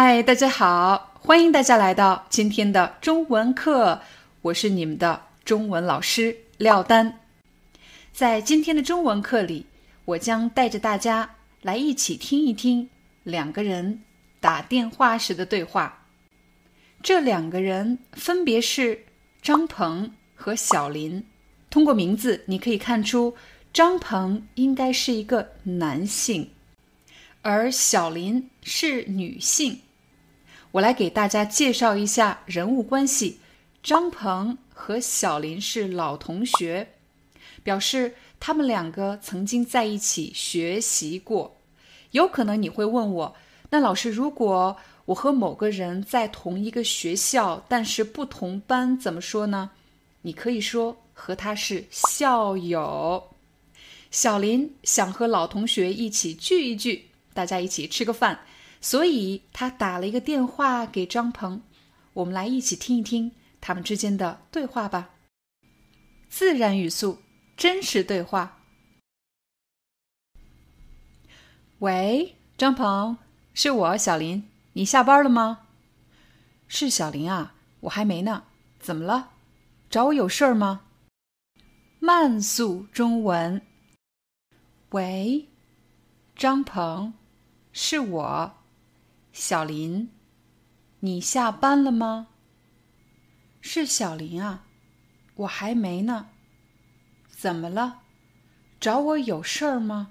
嗨，大家好，欢迎大家来到今天的中文课，我是你们的中文老师廖丹。在今天的中文课里，我将带着大家来一起听一听两个人打电话时的对话。这两个人分别是张鹏和小林。通过名字，你可以看出张鹏应该是一个男性。而小林是女性，我来给大家介绍一下人物关系。张鹏和小林是老同学，表示他们两个曾经在一起学习过。有可能你会问我，那老师，如果我和某个人在同一个学校，但是不同班，怎么说呢？你可以说和他是校友。小林想和老同学一起聚一聚。大家一起吃个饭，所以他打了一个电话给张鹏。我们来一起听一听他们之间的对话吧。自然语速，真实对话。喂，张鹏，是我小林，你下班了吗？是小林啊，我还没呢。怎么了？找我有事儿吗？慢速中文。喂，张鹏。是我，小林，你下班了吗？是小林啊，我还没呢。怎么了？找我有事儿吗？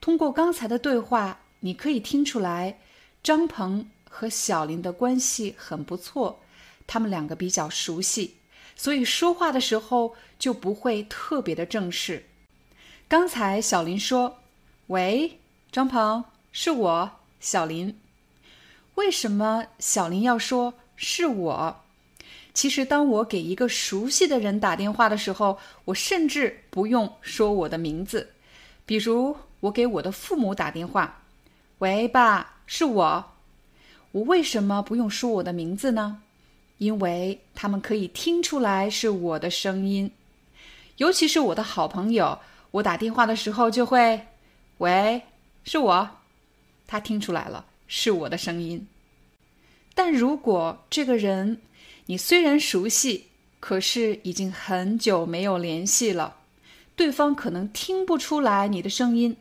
通过刚才的对话，你可以听出来，张鹏和小林的关系很不错，他们两个比较熟悉，所以说话的时候就不会特别的正式。刚才小林说：“喂。”张鹏，是我，小林。为什么小林要说是我？其实，当我给一个熟悉的人打电话的时候，我甚至不用说我的名字。比如，我给我的父母打电话：“喂，爸，是我。”我为什么不用说我的名字呢？因为他们可以听出来是我的声音。尤其是我的好朋友，我打电话的时候就会：“喂。”是我，他听出来了，是我的声音。但如果这个人你虽然熟悉，可是已经很久没有联系了，对方可能听不出来你的声音，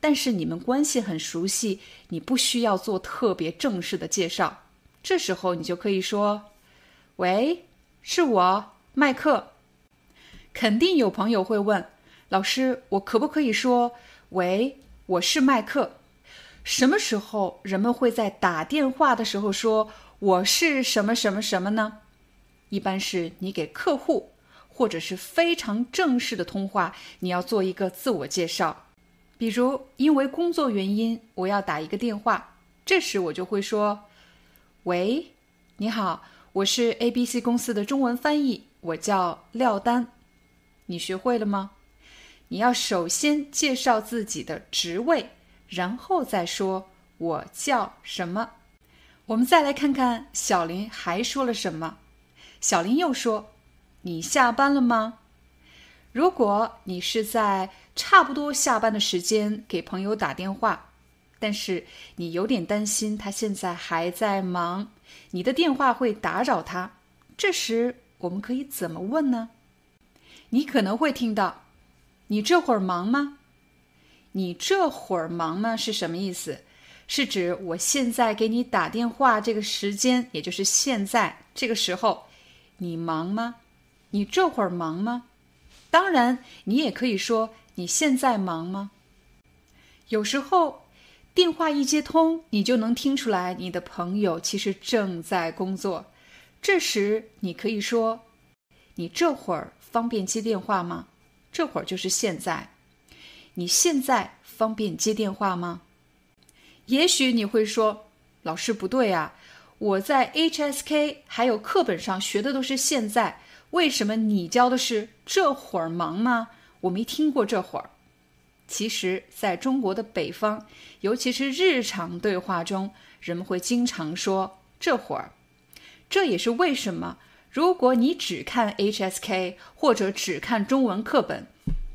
但是你们关系很熟悉，你不需要做特别正式的介绍，这时候你就可以说：“喂，是我，麦克。”肯定有朋友会问老师：“我可不可以说喂？”我是麦克。什么时候人们会在打电话的时候说我是什么什么什么呢？一般是你给客户或者是非常正式的通话，你要做一个自我介绍。比如因为工作原因我要打一个电话，这时我就会说：“喂，你好，我是 A B C 公司的中文翻译，我叫廖丹。”你学会了吗？你要首先介绍自己的职位，然后再说我叫什么。我们再来看看小林还说了什么。小林又说：“你下班了吗？”如果你是在差不多下班的时间给朋友打电话，但是你有点担心他现在还在忙，你的电话会打扰他，这时我们可以怎么问呢？你可能会听到。你这会儿忙吗？你这会儿忙吗？是什么意思？是指我现在给你打电话这个时间，也就是现在这个时候，你忙吗？你这会儿忙吗？当然，你也可以说你现在忙吗？有时候电话一接通，你就能听出来你的朋友其实正在工作。这时你可以说：“你这会儿方便接电话吗？”这会儿就是现在。你现在方便接电话吗？也许你会说：“老师不对啊，我在 HSK 还有课本上学的都是现在，为什么你教的是这会儿忙吗？我没听过这会儿。”其实，在中国的北方，尤其是日常对话中，人们会经常说“这会儿”。这也是为什么，如果你只看 HSK 或者只看中文课本，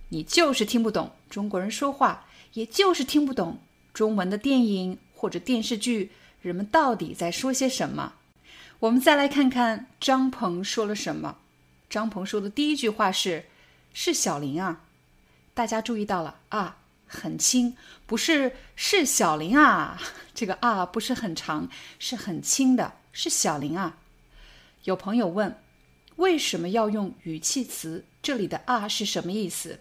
你就是听不懂中国人说话，也就是听不懂中文的电影或者电视剧，人们到底在说些什么。我们再来看看张鹏说了什么。张鹏说的第一句话是：“是小林啊。”大家注意到了啊，很轻，不是是小林啊，这个啊不是很长，是很轻的，是小林啊。有朋友问，为什么要用语气词？这里的啊是什么意思？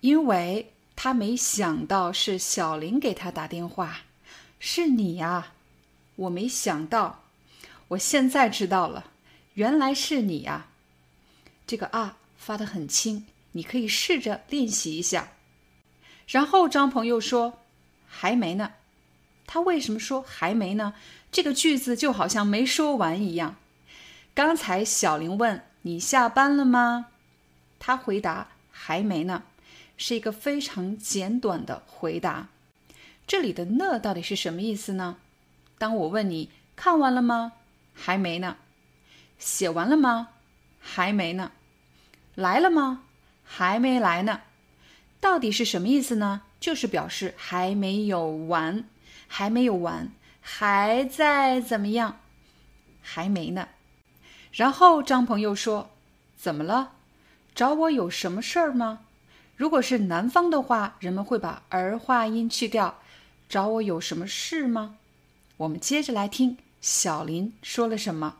因为他没想到是小林给他打电话，是你呀，我没想到，我现在知道了，原来是你呀。这个啊发的很轻。你可以试着练习一下。然后张鹏又说：“还没呢。”他为什么说还没呢？这个句子就好像没说完一样。刚才小林问你下班了吗？他回答：“还没呢。”是一个非常简短的回答。这里的“呢”到底是什么意思呢？当我问你看完了吗？还没呢。写完了吗？还没呢。来了吗？还没来呢，到底是什么意思呢？就是表示还没有完，还没有完，还在怎么样？还没呢。然后张鹏又说：“怎么了？找我有什么事儿吗？”如果是南方的话，人们会把儿化音去掉。找我有什么事吗？我们接着来听小林说了什么。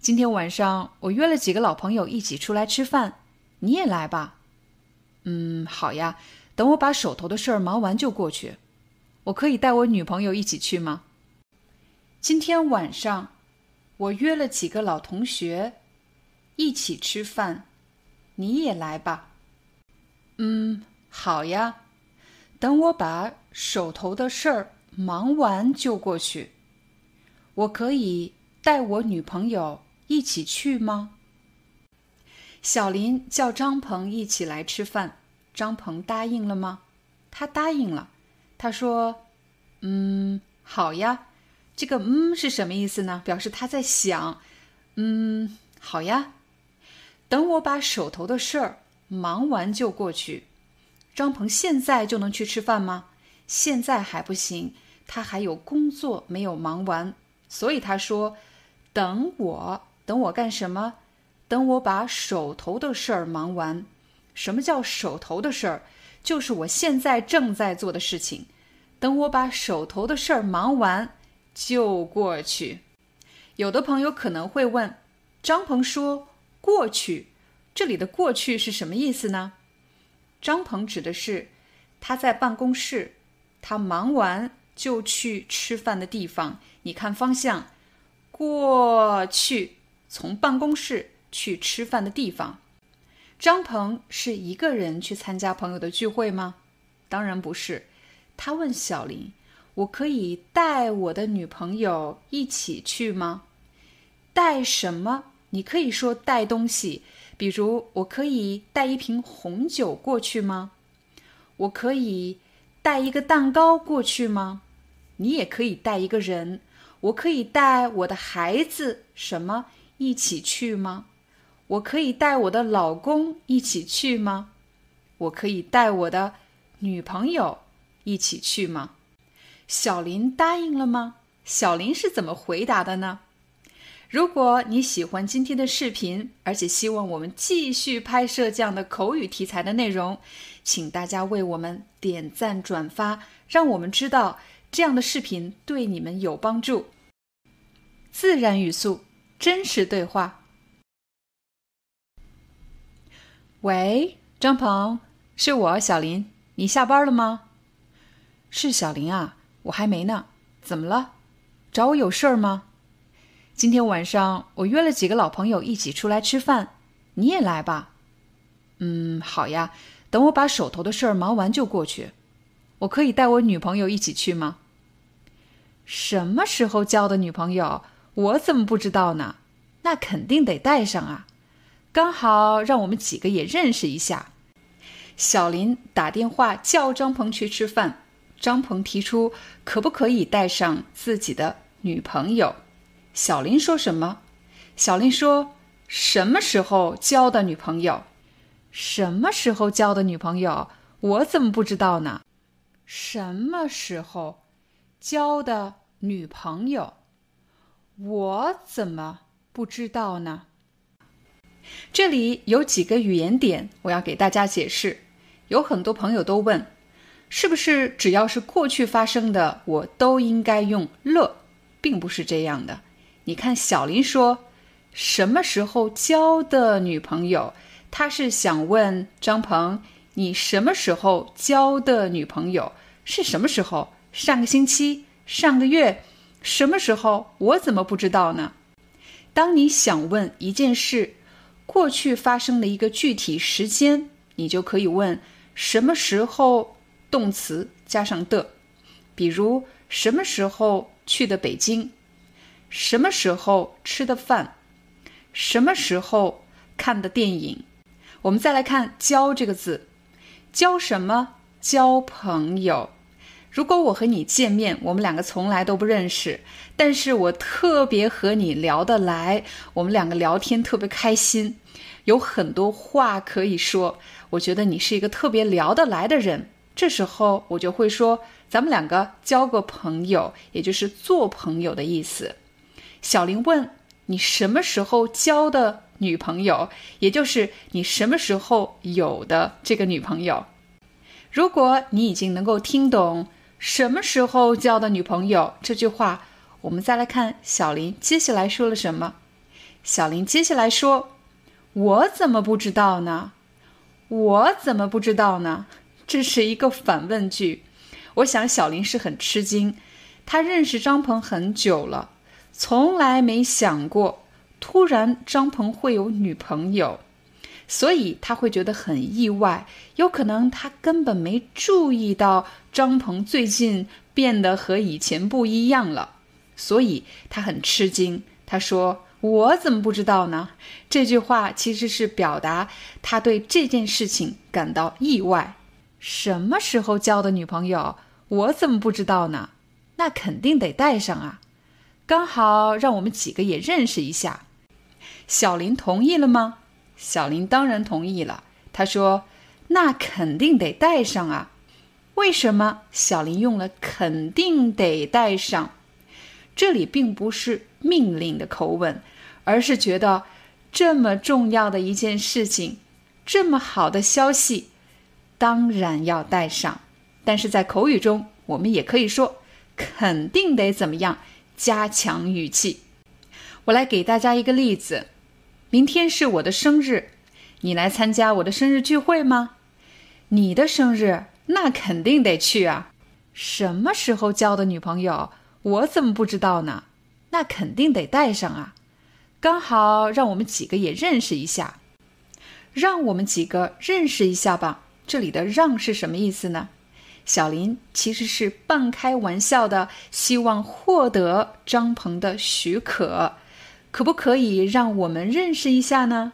今天晚上我约了几个老朋友一起出来吃饭。你也来吧，嗯，好呀。等我把手头的事儿忙完就过去。我可以带我女朋友一起去吗？今天晚上我约了几个老同学一起吃饭，你也来吧。嗯，好呀。等我把手头的事儿忙完就过去。我可以带我女朋友一起去吗？小林叫张鹏一起来吃饭，张鹏答应了吗？他答应了。他说：“嗯，好呀。”这个“嗯”是什么意思呢？表示他在想。嗯，好呀。等我把手头的事儿忙完就过去。张鹏现在就能去吃饭吗？现在还不行，他还有工作没有忙完，所以他说：“等我，等我干什么？”等我把手头的事儿忙完，什么叫手头的事儿？就是我现在正在做的事情。等我把手头的事儿忙完，就过去。有的朋友可能会问：张鹏说“过去”，这里的“过去”是什么意思呢？张鹏指的是他在办公室，他忙完就去吃饭的地方。你看方向，过去，从办公室。去吃饭的地方，张鹏是一个人去参加朋友的聚会吗？当然不是。他问小林：“我可以带我的女朋友一起去吗？”带什么？你可以说带东西，比如我可以带一瓶红酒过去吗？我可以带一个蛋糕过去吗？你也可以带一个人。我可以带我的孩子什么一起去吗？我可以带我的老公一起去吗？我可以带我的女朋友一起去吗？小林答应了吗？小林是怎么回答的呢？如果你喜欢今天的视频，而且希望我们继续拍摄这样的口语题材的内容，请大家为我们点赞转发，让我们知道这样的视频对你们有帮助。自然语速，真实对话。喂，张鹏，是我小林，你下班了吗？是小林啊，我还没呢。怎么了？找我有事儿吗？今天晚上我约了几个老朋友一起出来吃饭，你也来吧。嗯，好呀。等我把手头的事儿忙完就过去。我可以带我女朋友一起去吗？什么时候交的女朋友？我怎么不知道呢？那肯定得带上啊。刚好让我们几个也认识一下。小林打电话叫张鹏去吃饭，张鹏提出可不可以带上自己的女朋友。小林说什么？小林说：“什么时候交的女朋友？什么时候交的女朋友？我怎么不知道呢？什么时候交的女朋友？我怎么不知道呢？”这里有几个语言点，我要给大家解释。有很多朋友都问，是不是只要是过去发生的，我都应该用了？并不是这样的。你看，小林说：“什么时候交的女朋友？”他是想问张鹏：“你什么时候交的女朋友？是什么时候？上个星期？上个月？什么时候？我怎么不知道呢？”当你想问一件事过去发生的一个具体时间，你就可以问什么时候动词加上的，比如什么时候去的北京。什么时候吃的饭？什么时候看的电影？我们再来看“交”这个字，交什么？交朋友。如果我和你见面，我们两个从来都不认识，但是我特别和你聊得来，我们两个聊天特别开心，有很多话可以说。我觉得你是一个特别聊得来的人，这时候我就会说，咱们两个交个朋友，也就是做朋友的意思。小林问：“你什么时候交的女朋友？也就是你什么时候有的这个女朋友？如果你已经能够听懂‘什么时候交的女朋友’这句话，我们再来看小林接下来说了什么。小林接下来说：‘我怎么不知道呢？我怎么不知道呢？’这是一个反问句。我想小林是很吃惊，他认识张鹏很久了。”从来没想过，突然张鹏会有女朋友，所以他会觉得很意外。有可能他根本没注意到张鹏最近变得和以前不一样了，所以他很吃惊。他说：“我怎么不知道呢？”这句话其实是表达他对这件事情感到意外。什么时候交的女朋友？我怎么不知道呢？那肯定得带上啊。刚好让我们几个也认识一下，小林同意了吗？小林当然同意了。他说：“那肯定得带上啊。”为什么小林用了“肯定得带上”？这里并不是命令的口吻，而是觉得这么重要的一件事情，这么好的消息，当然要带上。但是在口语中，我们也可以说“肯定得怎么样”。加强语气，我来给大家一个例子。明天是我的生日，你来参加我的生日聚会吗？你的生日，那肯定得去啊。什么时候交的女朋友？我怎么不知道呢？那肯定得带上啊。刚好让我们几个也认识一下，让我们几个认识一下吧。这里的“让”是什么意思呢？小林其实是半开玩笑的，希望获得张鹏的许可，可不可以让我们认识一下呢？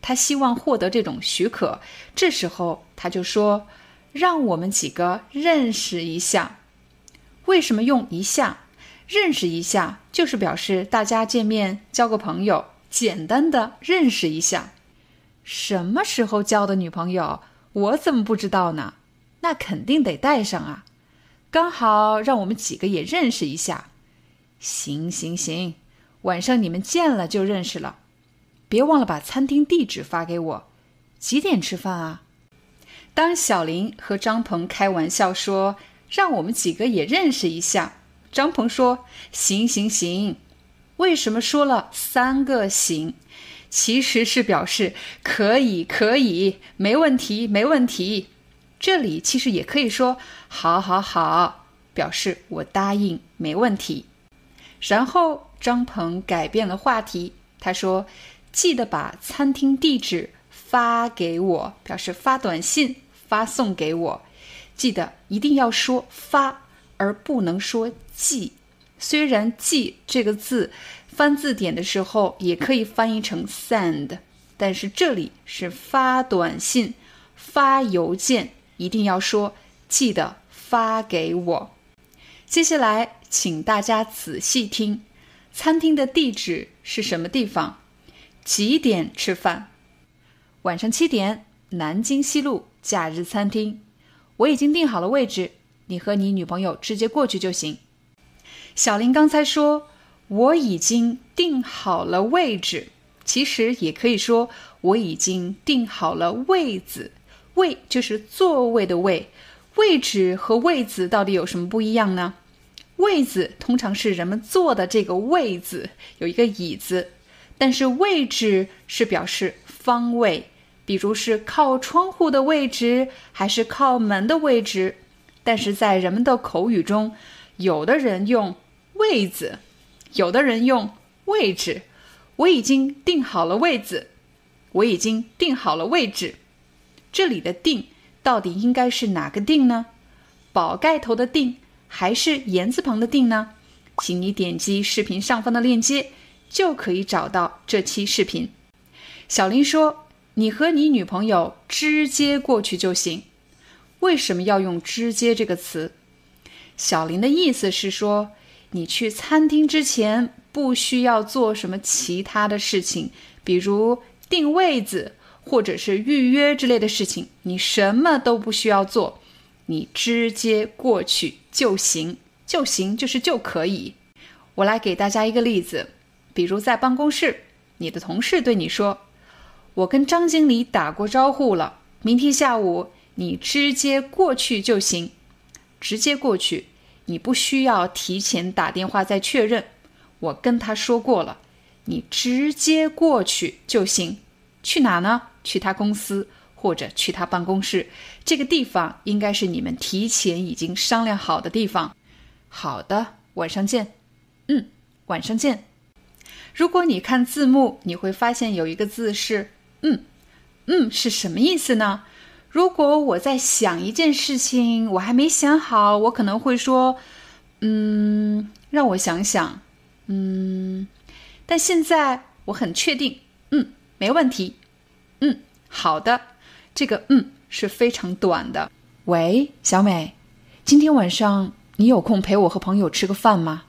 他希望获得这种许可，这时候他就说：“让我们几个认识一下。”为什么用一下？认识一下就是表示大家见面交个朋友，简单的认识一下。什么时候交的女朋友？我怎么不知道呢？那肯定得带上啊！刚好让我们几个也认识一下。行行行，晚上你们见了就认识了。别忘了把餐厅地址发给我。几点吃饭啊？当小林和张鹏开玩笑说让我们几个也认识一下，张鹏说行行行。为什么说了三个行？其实是表示可以可以，没问题没问题。这里其实也可以说“好，好，好”，表示我答应，没问题。然后张鹏改变了话题，他说：“记得把餐厅地址发给我，表示发短信发送给我。记得一定要说发，而不能说寄。虽然‘寄’这个字翻字典的时候也可以翻译成 send，但是这里是发短信、发邮件，一定要说记得发给我。接下来。”请大家仔细听，餐厅的地址是什么地方？几点吃饭？晚上七点，南京西路假日餐厅。我已经订好了位置，你和你女朋友直接过去就行。小林刚才说我已经订好了位置，其实也可以说我已经订好了位子。位就是座位的位，位置和位子到底有什么不一样呢？位子通常是人们坐的这个位子，有一个椅子，但是位置是表示方位，比如是靠窗户的位置，还是靠门的位置。但是在人们的口语中，有的人用位子，有的人用位置。我已经定好了位子，我已经定好了位置。这里的“定”到底应该是哪个“定”呢？宝盖头的“定”。还是言字旁的“定”呢？请你点击视频上方的链接，就可以找到这期视频。小林说：“你和你女朋友直接过去就行。”为什么要用“直接”这个词？小林的意思是说，你去餐厅之前不需要做什么其他的事情，比如订位子或者是预约之类的事情，你什么都不需要做。你直接过去就行，就行就是就可以。我来给大家一个例子，比如在办公室，你的同事对你说：“我跟张经理打过招呼了，明天下午你直接过去就行。”直接过去，你不需要提前打电话再确认。我跟他说过了，你直接过去就行。去哪呢？去他公司。或者去他办公室，这个地方应该是你们提前已经商量好的地方。好的，晚上见。嗯，晚上见。如果你看字幕，你会发现有一个字是“嗯”，“嗯”是什么意思呢？如果我在想一件事情，我还没想好，我可能会说：“嗯，让我想想。”嗯，但现在我很确定。嗯，没问题。嗯，好的。这个嗯是非常短的。喂，小美，今天晚上你有空陪我和朋友吃个饭吗？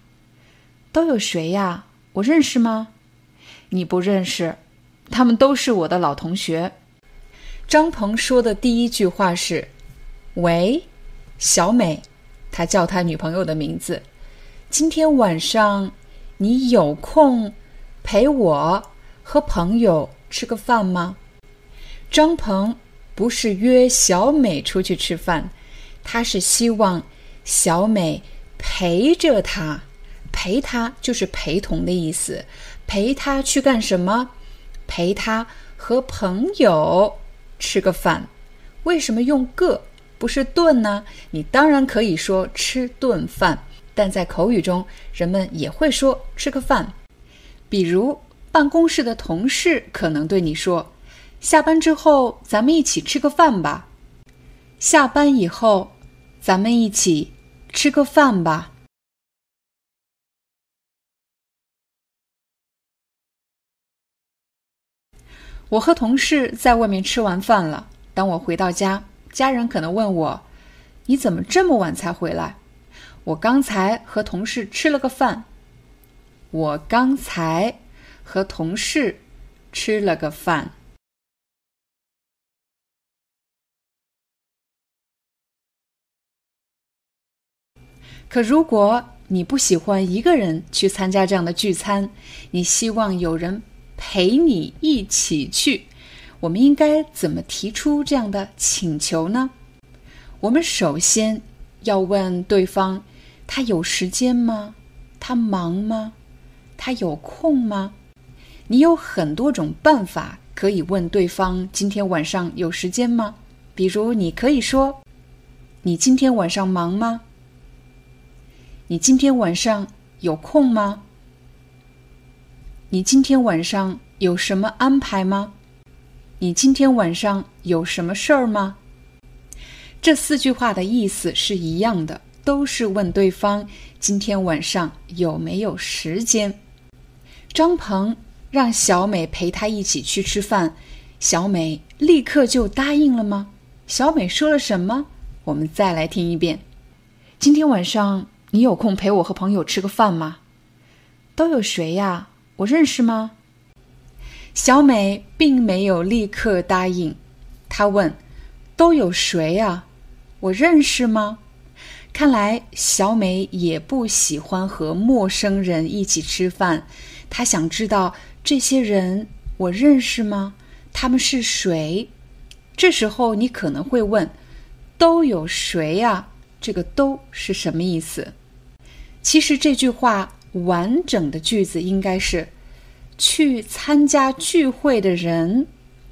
都有谁呀？我认识吗？你不认识，他们都是我的老同学。张鹏说的第一句话是：“喂，小美。”他叫他女朋友的名字。今天晚上你有空陪我和朋友吃个饭吗？张鹏。不是约小美出去吃饭，他是希望小美陪着他，陪他就是陪同的意思。陪他去干什么？陪他和朋友吃个饭。为什么用个不是顿呢？你当然可以说吃顿饭，但在口语中，人们也会说吃个饭。比如办公室的同事可能对你说。下班之后，咱们一起吃个饭吧。下班以后，咱们一起吃个饭吧。我和同事在外面吃完饭了。当我回到家，家人可能问我：“你怎么这么晚才回来？”我刚才和同事吃了个饭。我刚才和同事吃了个饭。可如果你不喜欢一个人去参加这样的聚餐，你希望有人陪你一起去，我们应该怎么提出这样的请求呢？我们首先要问对方：他有时间吗？他忙吗？他有空吗？你有很多种办法可以问对方：今天晚上有时间吗？比如，你可以说：“你今天晚上忙吗？”你今天晚上有空吗？你今天晚上有什么安排吗？你今天晚上有什么事儿吗？这四句话的意思是一样的，都是问对方今天晚上有没有时间。张鹏让小美陪他一起去吃饭，小美立刻就答应了吗？小美说了什么？我们再来听一遍。今天晚上你有空陪我和朋友吃个饭吗？都有谁呀？我认识吗？小美并没有立刻答应，她问：“都有谁呀？我认识吗？”看来小美也不喜欢和陌生人一起吃饭，她想知道这些人我认识吗？他们是谁？这时候你可能会问：“都有谁呀？”这个“都”是什么意思？其实这句话完整的句子应该是：“去参加聚会的人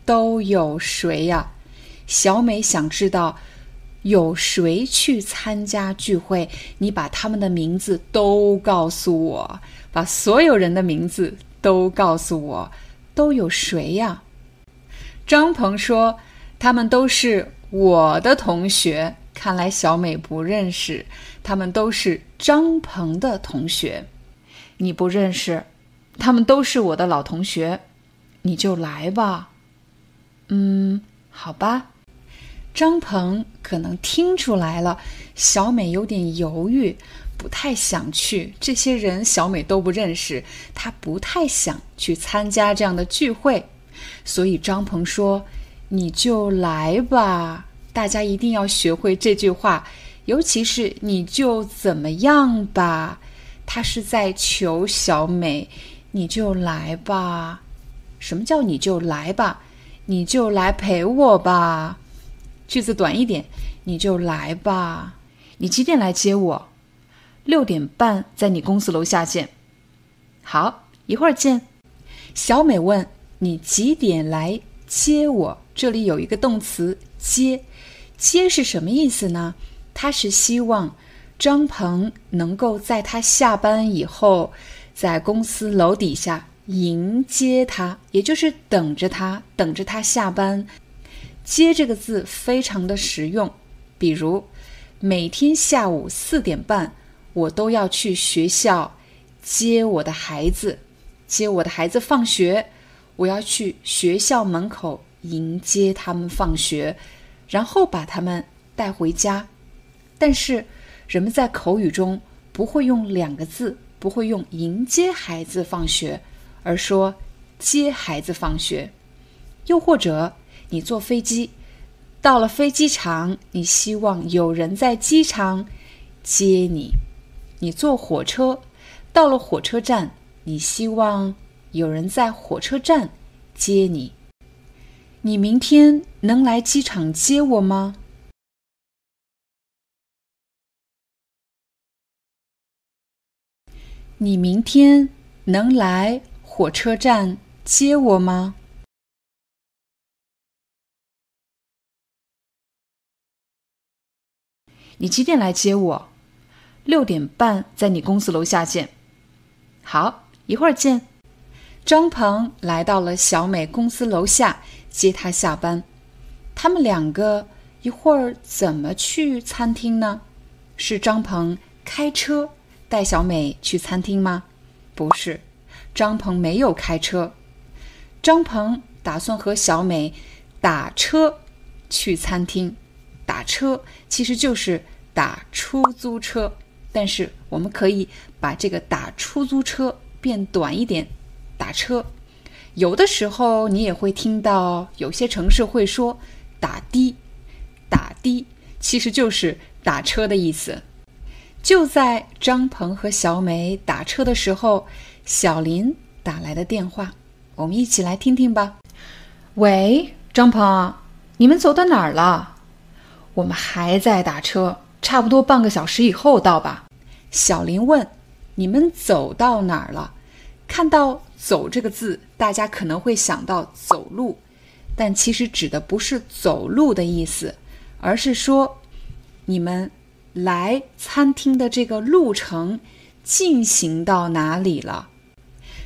都有谁呀？”小美想知道有谁去参加聚会，你把他们的名字都告诉我，把所有人的名字都告诉我，都有谁呀？张鹏说。他们都是我的同学，看来小美不认识。他们都是张鹏的同学，你不认识。他们都是我的老同学，你就来吧。嗯，好吧。张鹏可能听出来了，小美有点犹豫，不太想去。这些人小美都不认识，她不太想去参加这样的聚会，所以张鹏说。你就来吧，大家一定要学会这句话，尤其是你就怎么样吧，他是在求小美，你就来吧。什么叫你就来吧？你就来陪我吧。句子短一点，你就来吧。你几点来接我？六点半在你公司楼下见。好，一会儿见。小美问你几点来接我？这里有一个动词接，接是什么意思呢？他是希望张鹏能够在他下班以后，在公司楼底下迎接他，也就是等着他，等着他下班。接这个字非常的实用，比如每天下午四点半，我都要去学校接我的孩子，接我的孩子放学，我要去学校门口。迎接他们放学，然后把他们带回家。但是，人们在口语中不会用两个字，不会用迎接孩子放学，而说接孩子放学。又或者，你坐飞机到了飞机场，你希望有人在机场接你；你坐火车到了火车站，你希望有人在火车站接你。你明天能来机场接我吗？你明天能来火车站接我吗？你几点来接我？六点半在你公司楼下见。好，一会儿见。张鹏来到了小美公司楼下。接她下班，他们两个一会儿怎么去餐厅呢？是张鹏开车带小美去餐厅吗？不是，张鹏没有开车。张鹏打算和小美打车去餐厅。打车其实就是打出租车，但是我们可以把这个打出租车变短一点，打车。有的时候，你也会听到有些城市会说“打的”，“打的”其实就是打车的意思。就在张鹏和小美打车的时候，小林打来的电话，我们一起来听听吧。喂，张鹏，你们走到哪儿了？我们还在打车，差不多半个小时以后到吧。小林问：“你们走到哪儿了？”看到。走这个字，大家可能会想到走路，但其实指的不是走路的意思，而是说你们来餐厅的这个路程进行到哪里了。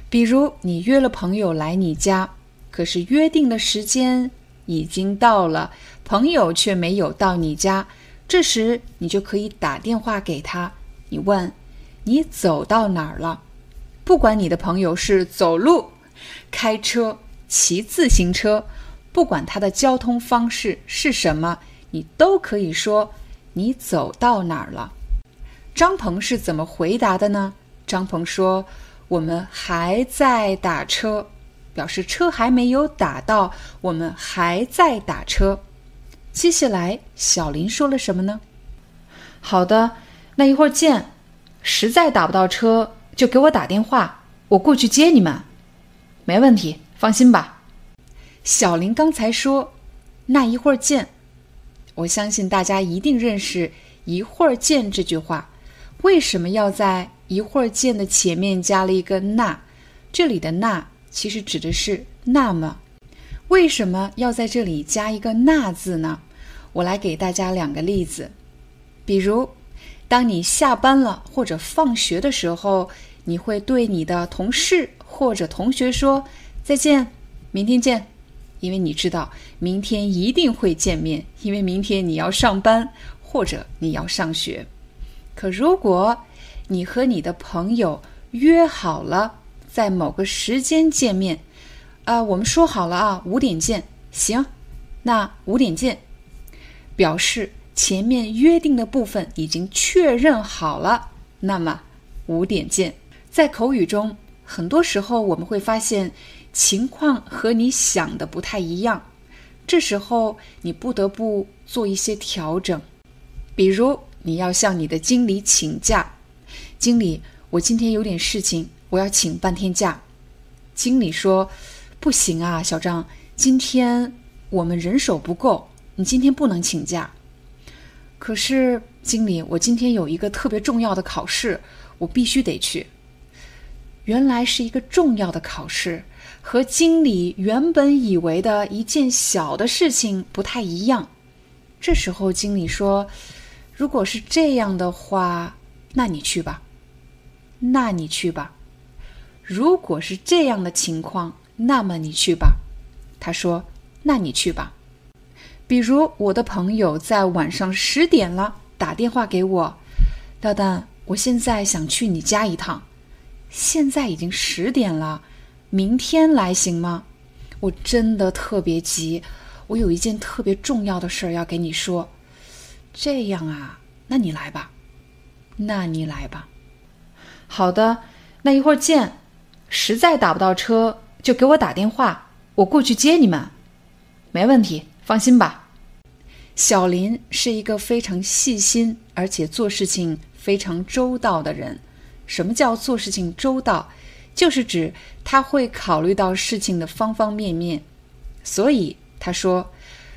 比如你约了朋友来你家，可是约定的时间已经到了，朋友却没有到你家，这时你就可以打电话给他，你问你走到哪儿了？不管你的朋友是走路、开车、骑自行车，不管他的交通方式是什么，你都可以说你走到哪儿了。张鹏是怎么回答的呢？张鹏说：“我们还在打车，表示车还没有打到，我们还在打车。”接下来，小林说了什么呢？好的，那一会儿见。实在打不到车，就给我打电话，我过去接你们。没问题，放心吧。小林刚才说：“那一会儿见。”我相信大家一定认识“一会儿见”这句话。为什么要在“一会儿见”的前面加了一个“那”？这里的“那”其实指的是“那么”。为什么要在这里加一个“那”字呢？我来给大家两个例子。比如，当你下班了或者放学的时候，你会对你的同事或者同学说：“再见，明天见。”因为你知道明天一定会见面，因为明天你要上班或者你要上学。可如果你和你的朋友约好了在某个时间见面，啊，我们说好了啊，五点见，行，那五点见，表示前面约定的部分已经确认好了，那么五点见。在口语中，很多时候我们会发现情况和你想的不太一样，这时候你不得不做一些调整，比如。你要向你的经理请假，经理，我今天有点事情，我要请半天假。经理说：“不行啊，小张，今天我们人手不够，你今天不能请假。”可是，经理，我今天有一个特别重要的考试，我必须得去。原来是一个重要的考试，和经理原本以为的一件小的事情不太一样。这时候，经理说。如果是这样的话，那你去吧。那你去吧。如果是这样的情况，那么你去吧。他说：“那你去吧。”比如我的朋友在晚上十点了打电话给我，廖丹，我现在想去你家一趟。现在已经十点了，明天来行吗？我真的特别急，我有一件特别重要的事儿要给你说。这样啊，那你来吧，那你来吧。好的，那一会儿见。实在打不到车，就给我打电话，我过去接你们。没问题，放心吧。小林是一个非常细心，而且做事情非常周到的人。什么叫做事情周到？就是指他会考虑到事情的方方面面。所以他说，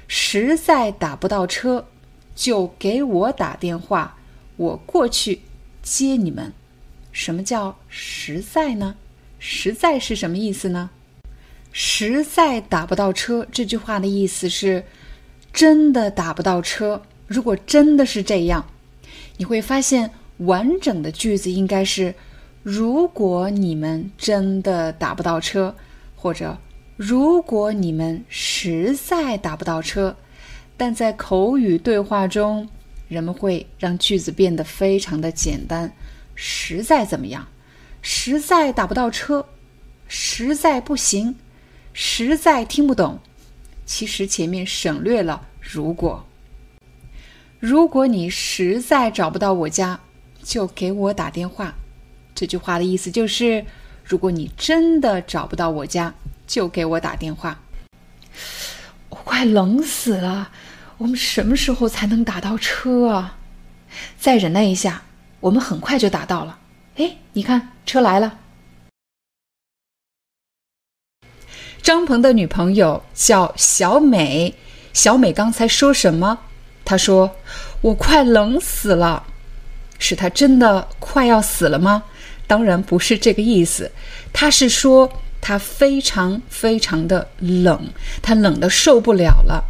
实在打不到车。就给我打电话，我过去接你们。什么叫实在呢？实在是什么意思呢？实在打不到车，这句话的意思是真的打不到车。如果真的是这样，你会发现完整的句子应该是：如果你们真的打不到车，或者如果你们实在打不到车。但在口语对话中，人们会让句子变得非常的简单。实在怎么样？实在打不到车，实在不行，实在听不懂。其实前面省略了“如果”。如果你实在找不到我家，就给我打电话。这句话的意思就是：如果你真的找不到我家，就给我打电话。我快冷死了。我们什么时候才能打到车啊？再忍耐一下，我们很快就打到了。哎，你看，车来了。张鹏的女朋友叫小美。小美刚才说什么？她说：“我快冷死了。”是她真的快要死了吗？当然不是这个意思。他是说他非常非常的冷，他冷的受不了了。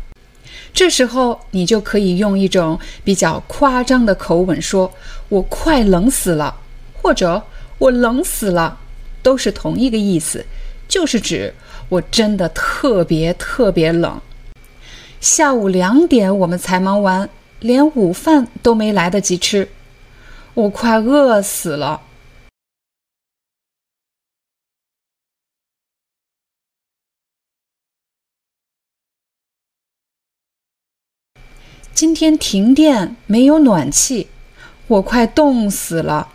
这时候，你就可以用一种比较夸张的口吻说：“我快冷死了”，或者“我冷死了”。都是同一个意思，就是指我真的特别特别冷。下午两点我们才忙完，连午饭都没来得及吃，我快饿死了。今天停电，没有暖气，我快冻死了。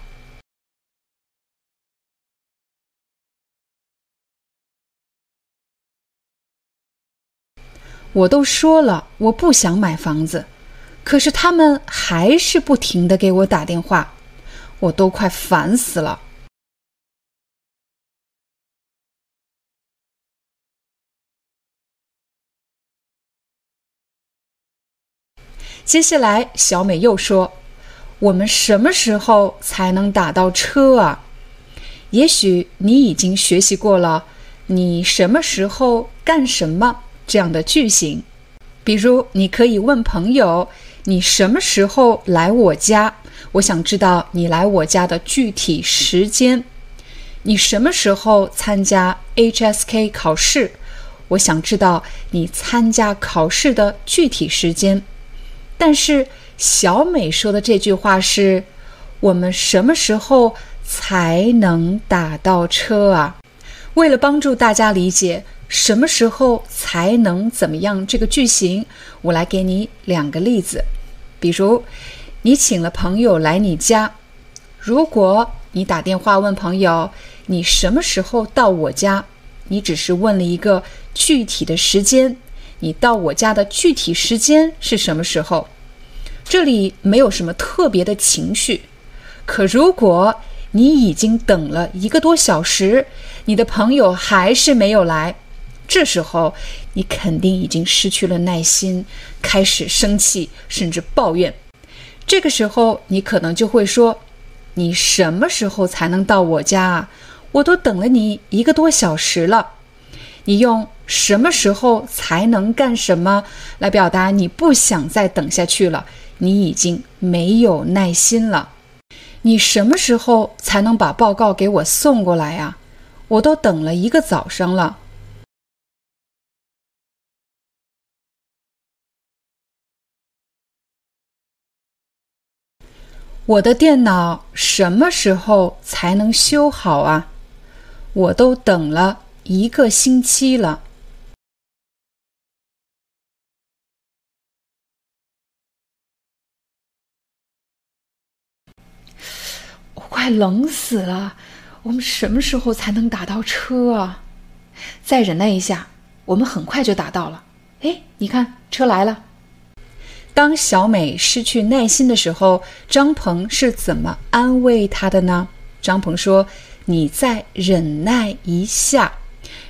我都说了，我不想买房子，可是他们还是不停的给我打电话，我都快烦死了。接下来，小美又说：“我们什么时候才能打到车啊？”也许你已经学习过了，你什么时候干什么？这样的句型，比如你可以问朋友：“你什么时候来我家？”我想知道你来我家的具体时间。你什么时候参加 HSK 考试？我想知道你参加考试的具体时间。但是小美说的这句话是：“我们什么时候才能打到车啊？”为了帮助大家理解。什么时候才能怎么样？这个句型，我来给你两个例子。比如，你请了朋友来你家，如果你打电话问朋友你什么时候到我家，你只是问了一个具体的时间，你到我家的具体时间是什么时候？这里没有什么特别的情绪。可如果你已经等了一个多小时，你的朋友还是没有来。这时候，你肯定已经失去了耐心，开始生气，甚至抱怨。这个时候，你可能就会说：“你什么时候才能到我家啊？我都等了你一个多小时了。”你用“什么时候才能干什么”来表达你不想再等下去了，你已经没有耐心了。你什么时候才能把报告给我送过来呀？我都等了一个早上了。我的电脑什么时候才能修好啊？我都等了一个星期了。快冷死了！我们什么时候才能打到车啊？再忍耐一下，我们很快就打到了。哎，你看，车来了。当小美失去耐心的时候，张鹏是怎么安慰她的呢？张鹏说：“你再忍耐一下，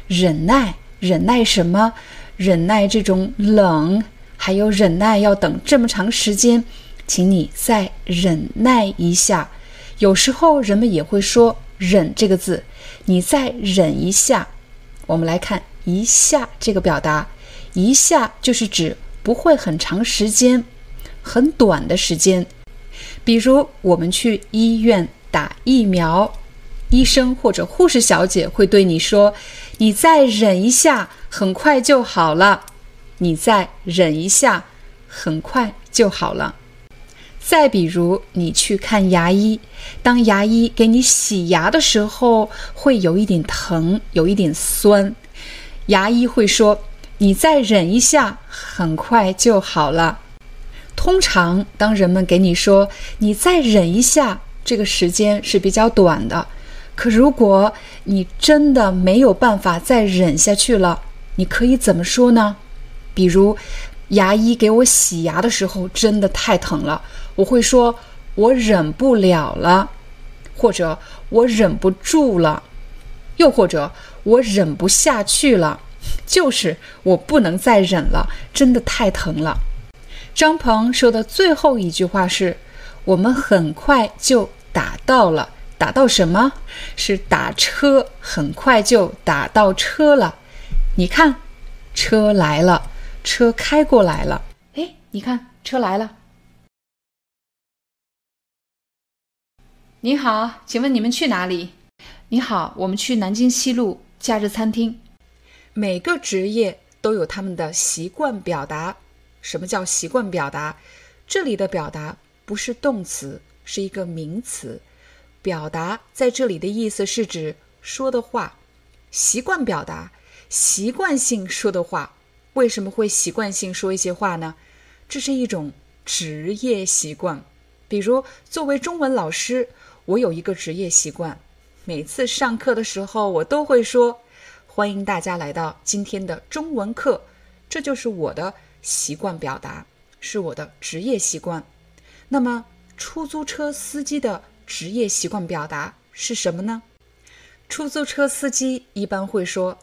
忍耐，忍耐什么？忍耐这种冷，还有忍耐要等这么长时间，请你再忍耐一下。有时候人们也会说‘忍’这个字，你再忍一下。我们来看‘一下’这个表达，‘一下’就是指。”不会很长时间，很短的时间。比如我们去医院打疫苗，医生或者护士小姐会对你说：“你再忍一下，很快就好了。”你再忍一下，很快就好了。再比如你去看牙医，当牙医给你洗牙的时候，会有一点疼，有一点酸，牙医会说。你再忍一下，很快就好了。通常，当人们给你说“你再忍一下”，这个时间是比较短的。可如果你真的没有办法再忍下去了，你可以怎么说呢？比如，牙医给我洗牙的时候真的太疼了，我会说“我忍不了了”，或者“我忍不住了”，又或者“我忍不下去了”。就是我不能再忍了，真的太疼了。张鹏说的最后一句话是：“我们很快就打到了，打到什么？是打车，很快就打到车了。你看，车来了，车开过来了。哎，你看，车来了。你好，请问你们去哪里？你好，我们去南京西路假日餐厅。每个职业都有他们的习惯表达。什么叫习惯表达？这里的表达不是动词，是一个名词。表达在这里的意思是指说的话，习惯表达，习惯性说的话。为什么会习惯性说一些话呢？这是一种职业习惯。比如，作为中文老师，我有一个职业习惯，每次上课的时候，我都会说：“欢迎大家来到今天的中文课。”这就是我的习惯表达，是我的职业习惯。那么，出租车司机的职业习惯表达是什么呢？出租车司机一般会说：“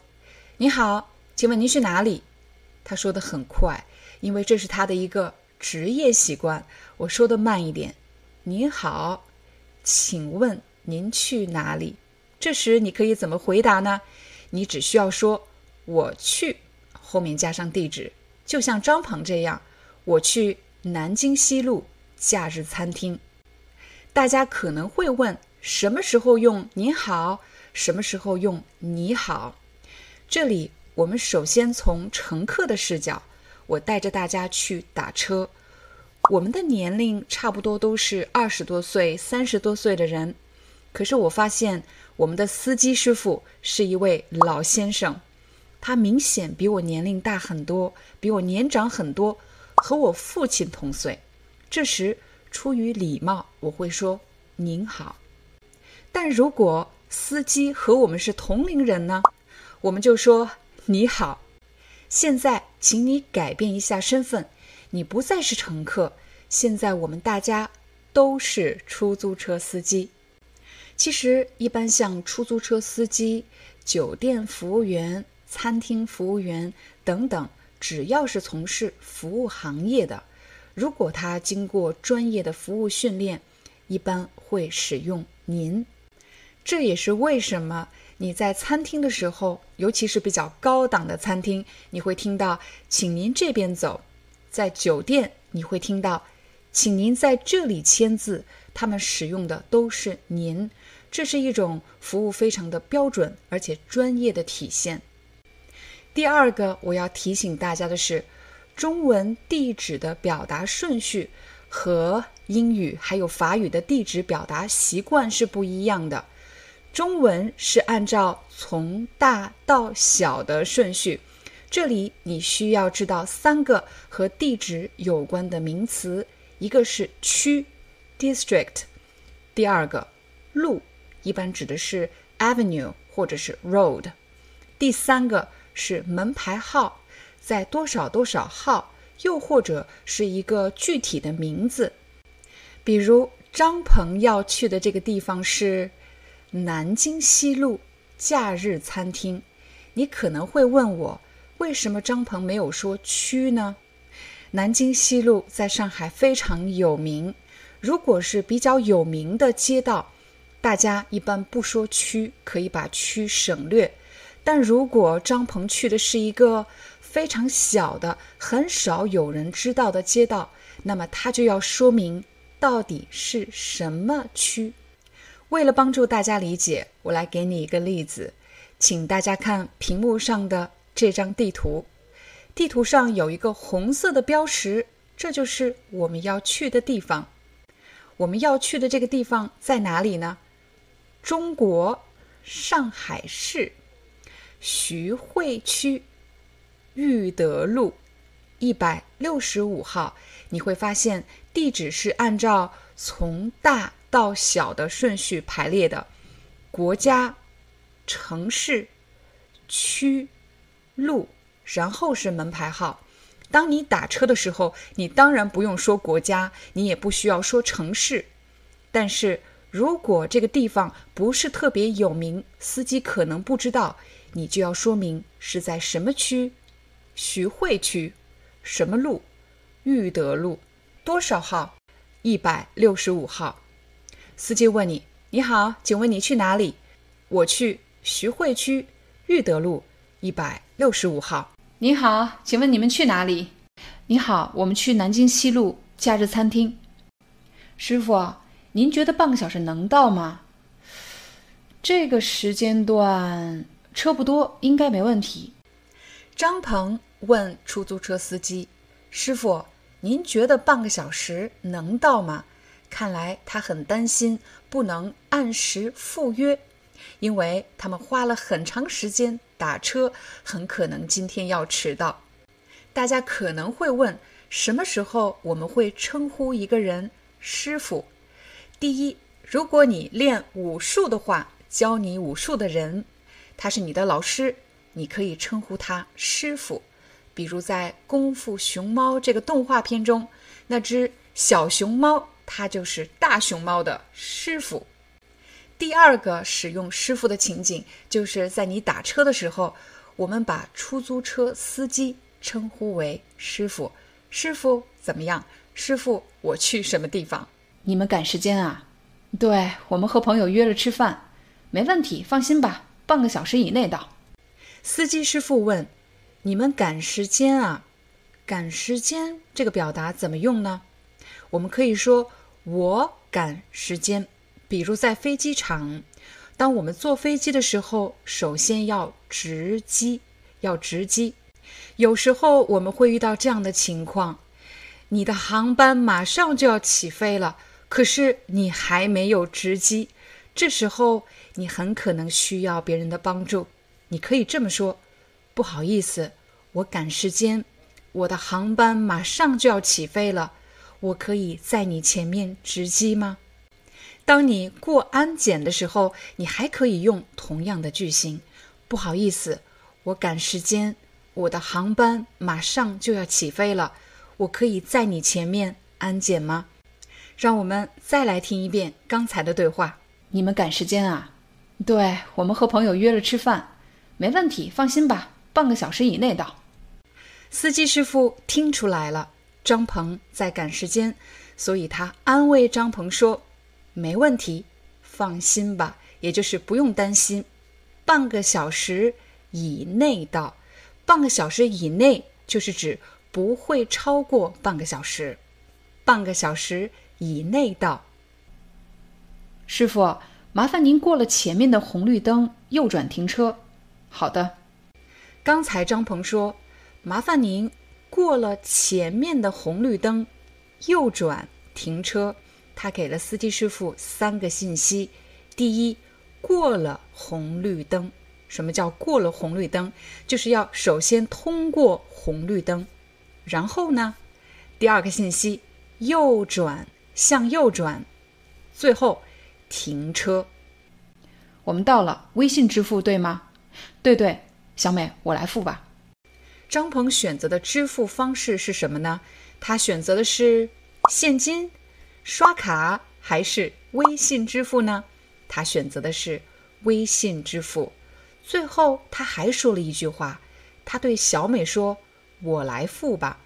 你好，请问您去哪里？”他说的很快，因为这是他的一个职业习惯。我说的慢一点，您好，请问您去哪里？这时你可以怎么回答呢？你只需要说我去，后面加上地址，就像张鹏这样，我去南京西路假日餐厅。大家可能会问，什么时候用您好？什么时候用你好？这里我们首先从乘客的视角，我带着大家去打车。我们的年龄差不多都是二十多岁、三十多岁的人，可是我发现我们的司机师傅是一位老先生，他明显比我年龄大很多，比我年长很多，和我父亲同岁。这时出于礼貌，我会说“您好”。但如果司机和我们是同龄人呢，我们就说“你好”。现在，请你改变一下身份。你不再是乘客，现在我们大家都是出租车司机。其实，一般像出租车司机、酒店服务员、餐厅服务员等等，只要是从事服务行业的，如果他经过专业的服务训练，一般会使用“您”。这也是为什么你在餐厅的时候，尤其是比较高档的餐厅，你会听到“请您这边走”。在酒店，你会听到，请您在这里签字。他们使用的都是“您”，这是一种服务非常的标准而且专业的体现。第二个我要提醒大家的是，中文地址的表达顺序和英语还有法语的地址表达习惯是不一样的。中文是按照从大到小的顺序。这里你需要知道三个和地址有关的名词，一个是区 （district），第二个路一般指的是 avenue 或者是 road，第三个是门牌号，在多少多少号，又或者是一个具体的名字。比如张鹏要去的这个地方是南京西路假日餐厅，你可能会问我。为什么张鹏没有说区呢？南京西路在上海非常有名。如果是比较有名的街道，大家一般不说区，可以把区省略。但如果张鹏去的是一个非常小的、很少有人知道的街道，那么他就要说明到底是什么区。为了帮助大家理解，我来给你一个例子，请大家看屏幕上的。这张地图，地图上有一个红色的标识，这就是我们要去的地方。我们要去的这个地方在哪里呢？中国上海市徐汇区裕德路一百六十五号。你会发现地址是按照从大到小的顺序排列的：国家、城市、区。路，然后是门牌号。当你打车的时候，你当然不用说国家，你也不需要说城市。但是如果这个地方不是特别有名，司机可能不知道，你就要说明是在什么区，徐汇区，什么路，裕德路，多少号，一百六十五号。司机问你：“你好，请问你去哪里？”我去徐汇区裕德路。一百六十五号，你好，请问你们去哪里？你好，我们去南京西路假日餐厅。师傅，您觉得半个小时能到吗？这个时间段车不多，应该没问题。张鹏问出租车司机：“师傅，您觉得半个小时能到吗？”看来他很担心不能按时赴约，因为他们花了很长时间打车，很可能今天要迟到。大家可能会问，什么时候我们会称呼一个人师傅？第一，如果你练武术的话，教你武术的人，他是你的老师，你可以称呼他师傅。比如在《功夫熊猫》这个动画片中，那只小熊猫。他就是大熊猫的师傅。第二个使用“师傅”的情景，就是在你打车的时候，我们把出租车司机称呼为师傅。师傅怎么样？师傅，我去什么地方？你们赶时间啊？对我们和朋友约了吃饭，没问题，放心吧，半个小时以内到。司机师傅问：“你们赶时间啊？赶时间这个表达怎么用呢？”我们可以说我赶时间，比如在飞机场，当我们坐飞机的时候，首先要值机，要值机。有时候我们会遇到这样的情况：你的航班马上就要起飞了，可是你还没有值机，这时候你很可能需要别人的帮助。你可以这么说：“不好意思，我赶时间，我的航班马上就要起飞了。”我可以在你前面值机吗？当你过安检的时候，你还可以用同样的句型。不好意思，我赶时间，我的航班马上就要起飞了。我可以在你前面安检吗？让我们再来听一遍刚才的对话。你们赶时间啊？对我们和朋友约了吃饭，没问题，放心吧，半个小时以内到。司机师傅听出来了。张鹏在赶时间，所以他安慰张鹏说：“没问题，放心吧，也就是不用担心，半个小时以内到。半个小时以内就是指不会超过半个小时，半个小时以内到。”师傅，麻烦您过了前面的红绿灯，右转停车。好的。刚才张鹏说：“麻烦您。”过了前面的红绿灯，右转停车。他给了司机师傅三个信息：第一，过了红绿灯。什么叫过了红绿灯？就是要首先通过红绿灯，然后呢，第二个信息，右转向右转，最后停车。我们到了，微信支付对吗？对对，小美，我来付吧。张鹏选择的支付方式是什么呢？他选择的是现金、刷卡还是微信支付呢？他选择的是微信支付。最后他还说了一句话，他对小美说：“我来付吧。”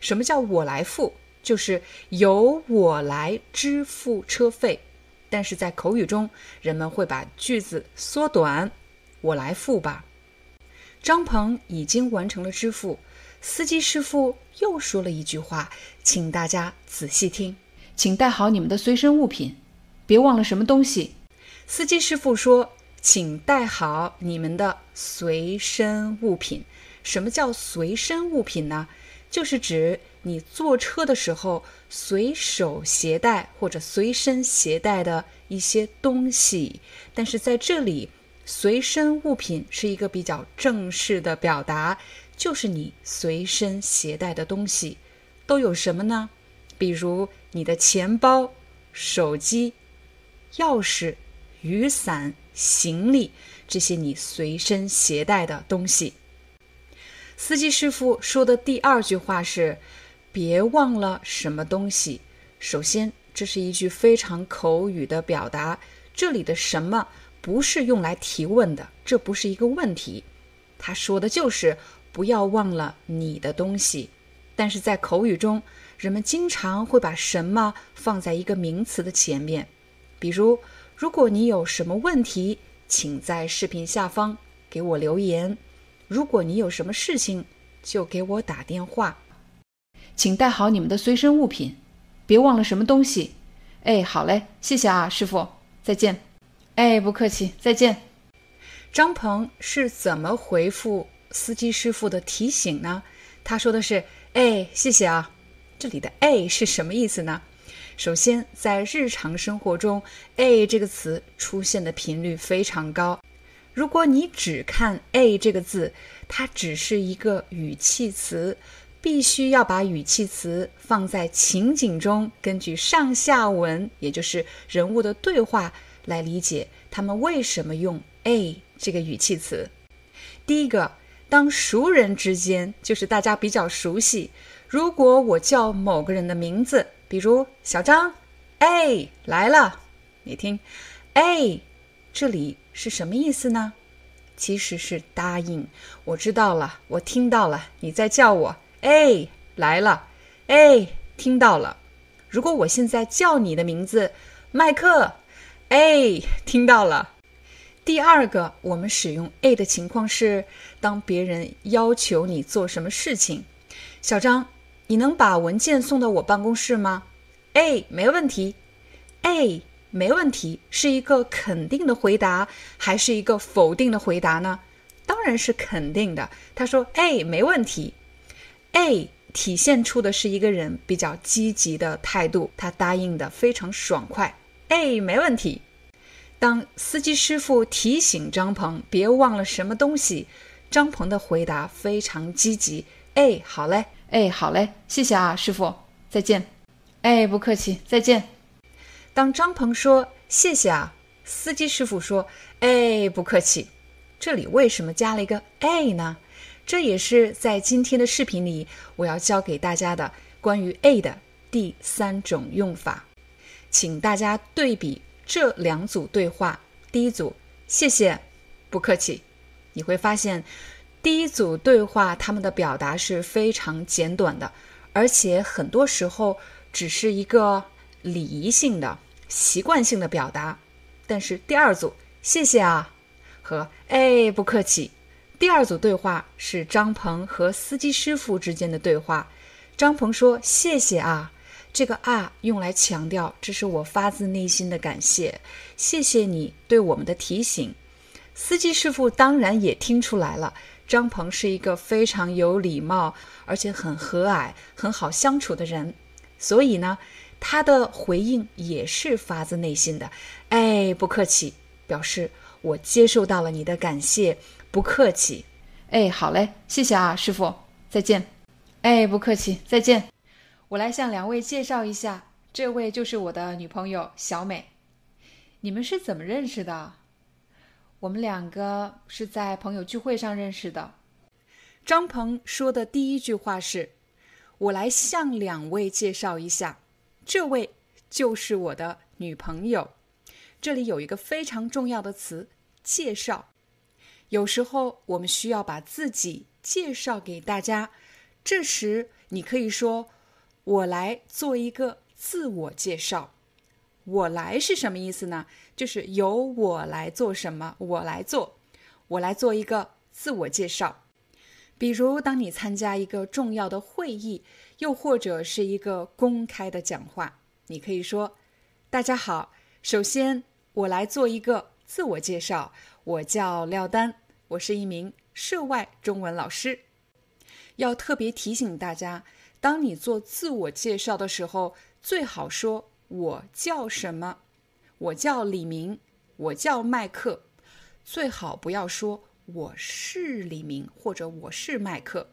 什么叫我来付？就是由我来支付车费。但是在口语中，人们会把句子缩短：“我来付吧。”张鹏已经完成了支付，司机师傅又说了一句话，请大家仔细听，请带好你们的随身物品，别忘了什么东西。司机师傅说：“请带好你们的随身物品。”什么叫随身物品呢？就是指你坐车的时候随手携带或者随身携带的一些东西。但是在这里。随身物品是一个比较正式的表达，就是你随身携带的东西都有什么呢？比如你的钱包、手机、钥匙、雨伞、行李这些你随身携带的东西。司机师傅说的第二句话是：“别忘了什么东西。”首先，这是一句非常口语的表达，这里的“什么”。不是用来提问的，这不是一个问题。他说的就是不要忘了你的东西。但是在口语中，人们经常会把什么放在一个名词的前面。比如，如果你有什么问题，请在视频下方给我留言。如果你有什么事情，就给我打电话。请带好你们的随身物品，别忘了什么东西。哎，好嘞，谢谢啊，师傅，再见。哎，不客气，再见。张鹏是怎么回复司机师傅的提醒呢？他说的是：“哎，谢谢啊。”这里的“ “a” ”是什么意思呢？首先，在日常生活中，“，“a” ”这个词出现的频率非常高。如果你只看“ “a” ”这个字，它只是一个语气词，必须要把语气词放在情景中，根据上下文，也就是人物的对话来理解他们为什么用“ “a” ”这个语气词。第一个，当熟人之间，就是大家比较熟悉。如果我叫某个人的名字，比如小张，哎，来了，你听，哎，这里是什么意思呢？其实是答应，我知道了，我听到了，你在叫我，哎，来了，哎，听到了。如果我现在叫你的名字，麦克，哎，听到了。第二个，我们使用哎的情况是，当别人要求你做什么事情，小张。你能把文件送到我办公室吗？哎，没问题。哎，没问题，是一个肯定的回答，还是一个否定的回答呢？当然是肯定的。他说：“哎，没问题。”哎，体现出的是一个人比较积极的态度，他答应的非常爽快。哎，没问题。当司机师傅提醒张鹏别忘了什么东西，张鹏的回答非常积极。哎，好嘞。哎，好嘞，谢谢啊，师傅，再见。哎，不客气，再见。当张鹏说谢谢啊，司机师傅说哎，不客气。这里为什么加了一个哎呢？这也是在今天的视频里我要教给大家的关于哎的第三种用法，请大家对比这两组对话。第一组，谢谢，不客气，你会发现。第一组对话，他们的表达是非常简短的，而且很多时候只是一个礼仪性的、习惯性的表达。但是第二组，谢谢啊，和哎不客气。第二组对话是张鹏和司机师傅之间的对话。张鹏说：“谢谢啊，这个啊用来强调这是我发自内心的感谢，谢谢你对我们的提醒。”司机师傅当然也听出来了。张鹏是一个非常有礼貌，而且很和蔼、很好相处的人，所以呢，他的回应也是发自内心的。哎，不客气，表示我接受到了你的感谢，不客气。哎，好嘞，谢谢啊，师傅，再见。哎，不客气，再见。我来向两位介绍一下，这位就是我的女朋友小美。你们是怎么认识的？我们两个是在朋友聚会上认识的。张鹏说的第一句话是：“我来向两位介绍一下，这位就是我的女朋友。”这里有一个非常重要的词“介绍”。有时候我们需要把自己介绍给大家，这时你可以说：“我来做一个自我介绍。”我来是什么意思呢？就是由我来做什么，我来做，我来做一个自我介绍。比如，当你参加一个重要的会议，又或者是一个公开的讲话，你可以说：“大家好，首先我来做一个自我介绍，我叫廖丹，我是一名涉外中文老师。”要特别提醒大家，当你做自我介绍的时候，最好说。我叫什么？我叫李明，我叫麦克。最好不要说我是李明或者我是麦克，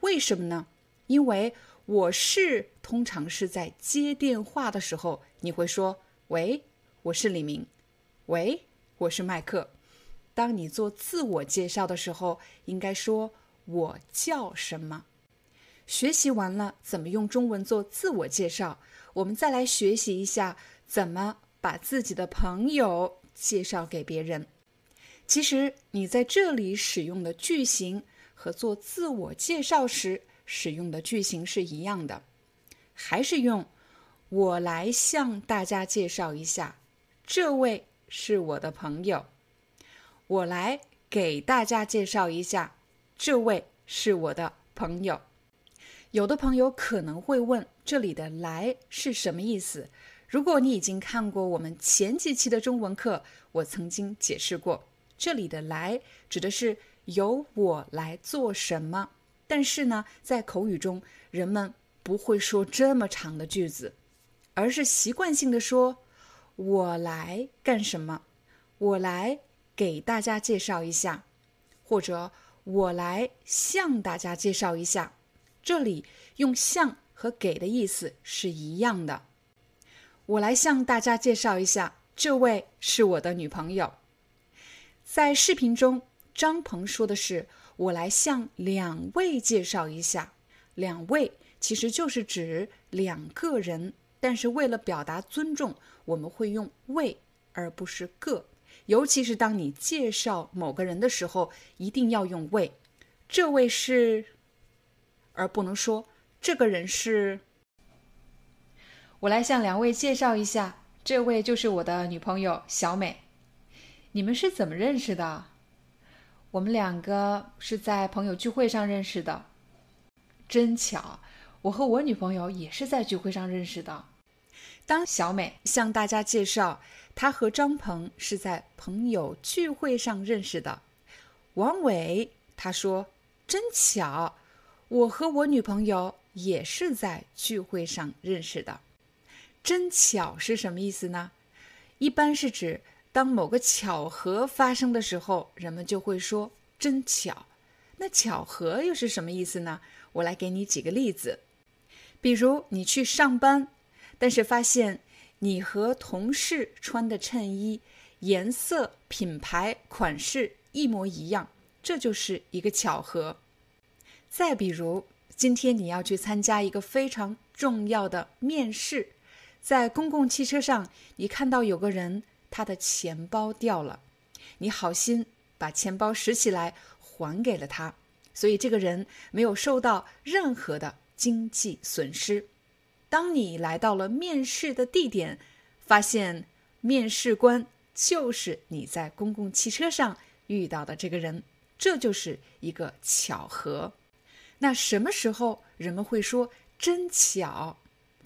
为什么呢？因为我是通常是在接电话的时候，你会说：“喂，我是李明。”“喂，我是麦克。”当你做自我介绍的时候，应该说我叫什么。学习完了怎么用中文做自我介绍。我们再来学习一下怎么把自己的朋友介绍给别人。其实你在这里使用的句型和做自我介绍时使用的句型是一样的，还是用“我来向大家介绍一下，这位是我的朋友”。我来给大家介绍一下，这位是我的朋友。有的朋友可能会问，这里的“来”是什么意思？如果你已经看过我们前几期的中文课，我曾经解释过，这里的“来”指的是由我来做什么。但是呢，在口语中，人们不会说这么长的句子，而是习惯性的说：“我来干什么？我来给大家介绍一下，或者我来向大家介绍一下。”这里用“向”和“给”的意思是一样的。我来向大家介绍一下，这位是我的女朋友。在视频中，张鹏说的是“我来向两位介绍一下”，两位其实就是指两个人，但是为了表达尊重，我们会用“位”而不是“个”。尤其是当你介绍某个人的时候，一定要用“位”。这位是，而不能说这个人是。我来向两位介绍一下，这位就是我的女朋友小美。你们是怎么认识的？我们两个是在朋友聚会上认识的。真巧，我和我女朋友也是在聚会上认识的。当小美向大家介绍她和张鹏是在朋友聚会上认识的，王伟他说：“真巧，我和我女朋友也是在聚会上认识的。”真巧是什么意思呢？一般是指当某个巧合发生的时候，人们就会说“真巧”。那巧合又是什么意思呢？我来给你几个例子。比如你去上班，但是发现你和同事穿的衬衣颜色、品牌、款式一模一样，这就是一个巧合。再比如，今天你要去参加一个非常重要的面试。在公共汽车上，你看到有个人，他的钱包掉了，你好心把钱包拾起来还给了他，所以这个人没有受到任何的经济损失。当你来到了面试的地点，发现面试官就是你在公共汽车上遇到的这个人，这就是一个巧合。那什么时候人们会说真巧？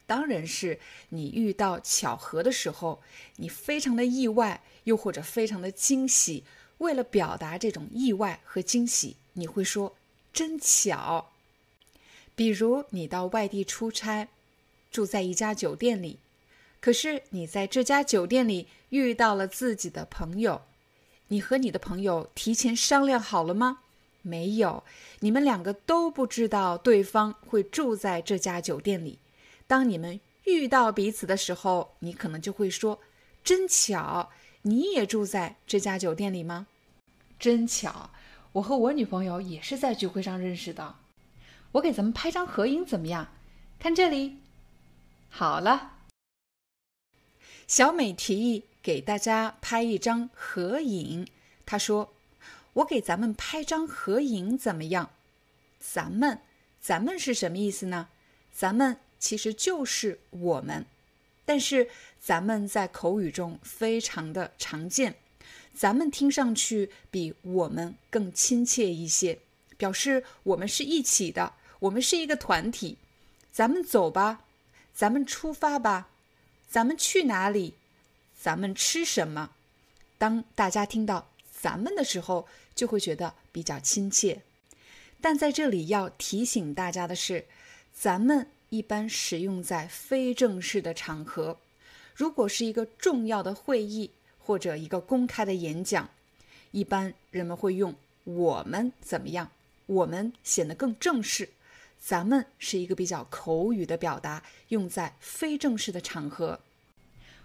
当然是你遇到巧合的时候，你非常的意外，又或者非常的惊喜。为了表达这种意外和惊喜，你会说“真巧”。比如你到外地出差，住在一家酒店里，可是你在这家酒店里遇到了自己的朋友，你和你的朋友提前商量好了吗？没有，你们两个都不知道对方会住在这家酒店里。当你们遇到彼此的时候，你可能就会说：“真巧，你也住在这家酒店里吗？”真巧，我和我女朋友也是在聚会上认识的。我给咱们拍张合影怎么样？看这里。好了，小美提议给大家拍一张合影。她说：“我给咱们拍张合影怎么样？”咱们，咱们是什么意思呢？咱们。其实就是我们，但是咱们在口语中非常的常见，咱们听上去比我们更亲切一些，表示我们是一起的，我们是一个团体。咱们走吧，咱们出发吧，咱们去哪里？咱们吃什么？当大家听到“咱们”的时候，就会觉得比较亲切。但在这里要提醒大家的是，咱们。一般使用在非正式的场合，如果是一个重要的会议或者一个公开的演讲，一般人们会用“我们怎么样”，我们显得更正式。咱们是一个比较口语的表达，用在非正式的场合。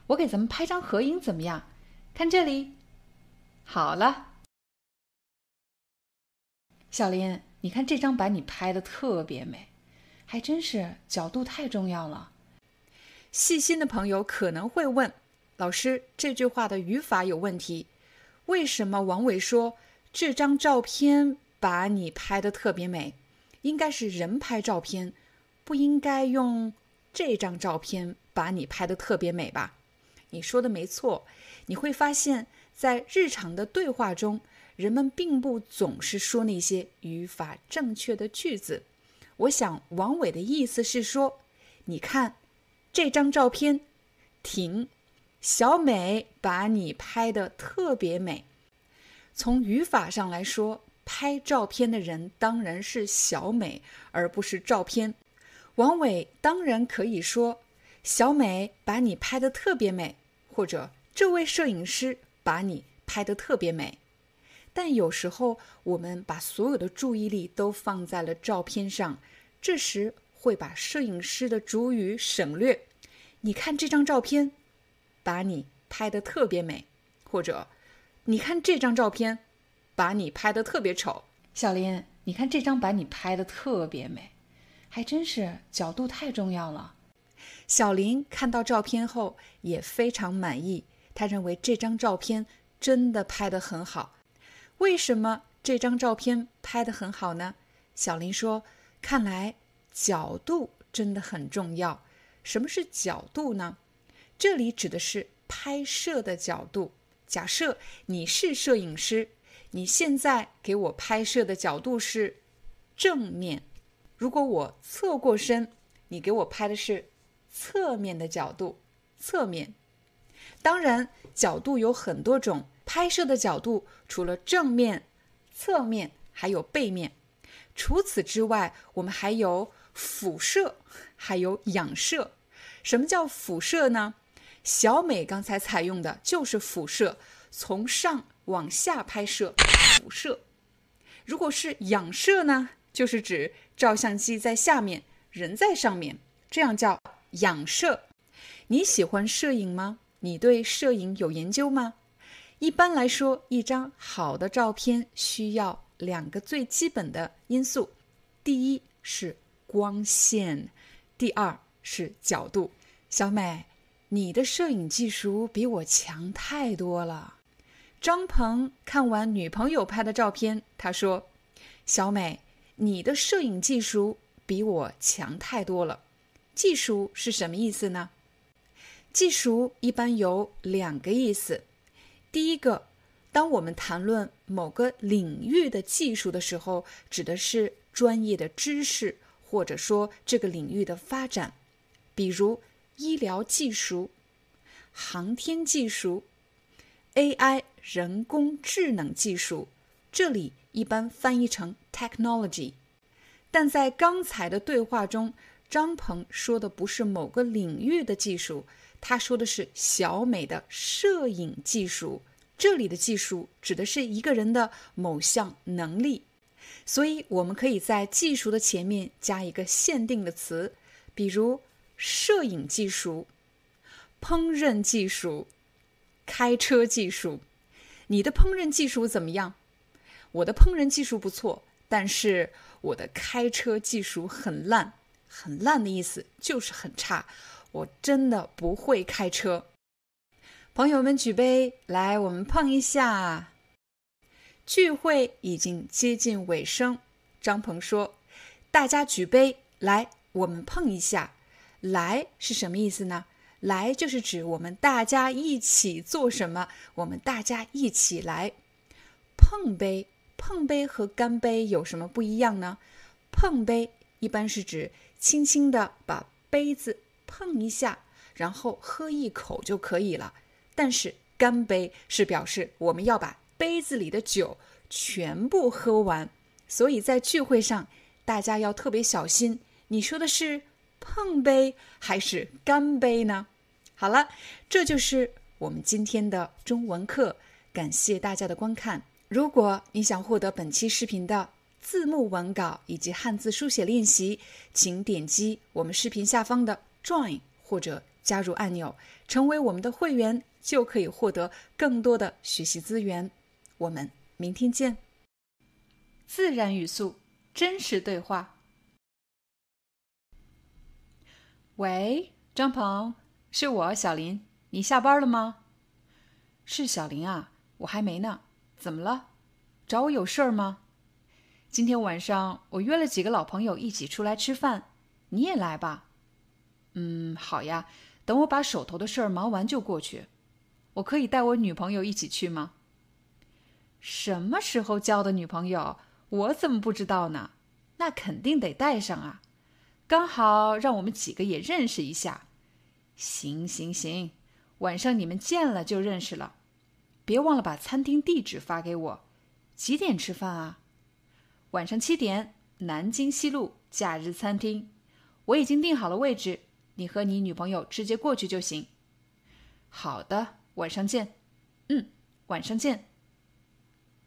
我给咱们拍张合影怎么样？看这里。好了，小林，你看这张把你拍的特别美。还真是角度太重要了。细心的朋友可能会问：“老师，这句话的语法有问题。为什么王伟说这张照片把你拍的特别美？应该是人拍照片，不应该用这张照片把你拍的特别美吧？”你说的没错。你会发现在日常的对话中，人们并不总是说那些语法正确的句子。我想王伟的意思是说，你看这张照片，停。小美把你拍的特别美。从语法上来说，拍照片的人当然是小美，而不是照片。王伟当然可以说：“小美把你拍的特别美。”或者“这位摄影师把你拍的特别美。”但有时候我们把所有的注意力都放在了照片上，这时会把摄影师的主语省略。你看这张照片。把你拍的特别美，或者你看这张照片，把你拍的特别丑。小林，你看这张把你拍的特别美，还真是角度太重要了。小林看到照片后也非常满意，他认为这张照片真的拍得很好。为什么这张照片拍得很好呢？小林说：“看来角度真的很重要。什么是角度呢？”这里指的是拍摄的角度。假设你是摄影师，你现在给我拍摄的角度是正面。如果我侧过身，你给我拍的是侧面的角度。侧面。当然，角度有很多种，拍摄的角度除了正面、侧面，还有背面。除此之外，我们还有俯射，还有仰射。什么叫俯射呢？小美刚才采用的就是俯射，从上往下拍摄，俯射。如果是仰射呢，就是指照相机在下面，人在上面，这样叫仰射。你喜欢摄影吗？你对摄影有研究吗？一般来说，一张好的照片需要两个最基本的因素：第一是光线，第二是角度。小美。你的摄影技术比我强太多了。张鹏看完女朋友拍的照片，他说：“小美，你的摄影技术比我强太多了。”技术是什么意思呢？技术一般有两个意思。第一个，当我们谈论某个领域的技术的时候，指的是专业的知识，或者说这个领域的发展，比如。医疗技术、航天技术、AI 人工智能技术，这里一般翻译成 technology。但在刚才的对话中，张鹏说的不是某个领域的技术，他说的是小美的摄影技术。这里的技术指的是一个人的某项能力，所以我们可以在技术的前面加一个限定的词，比如。摄影技术、烹饪技术、开车技术，你的烹饪技术怎么样？我的烹饪技术不错，但是我的开车技术很烂。很烂的意思就是很差，我真的不会开车。朋友们举杯来，我们碰一下。聚会已经接近尾声，张鹏说：“大家举杯来，我们碰一下。”来是什么意思呢？来就是指我们大家一起做什么，我们大家一起来碰杯。碰杯和干杯有什么不一样呢？碰杯一般是指轻轻的把杯子碰一下，然后喝一口就可以了。但是干杯是表示我们要把杯子里的酒全部喝完。所以在聚会上，大家要特别小心。你说的是？碰杯还是干杯呢？好了，这就是我们今天的中文课。感谢大家的观看。如果你想获得本期视频的字幕文稿以及汉字书写练习，请点击我们视频下方的 Join 或者加入按钮，成为我们的会员，就可以获得更多的学习资源。我们明天见。自然语速，真实对话。喂，张鹏，是我小林，你下班了吗？是小林啊，我还没呢。怎么了？找我有事儿吗？今天晚上我约了几个老朋友一起出来吃饭，你也来吧。嗯，好呀。等我把手头的事儿忙完就过去。我可以带我女朋友一起去吗？什么时候交的女朋友？我怎么不知道呢？那肯定得带上啊。刚好让我们几个也认识一下，行行行，晚上你们见了就认识了。别忘了把餐厅地址发给我。几点吃饭啊？晚上七点，南京西路假日餐厅。我已经订好了位置，你和你女朋友直接过去就行。好的，晚上见。嗯，晚上见。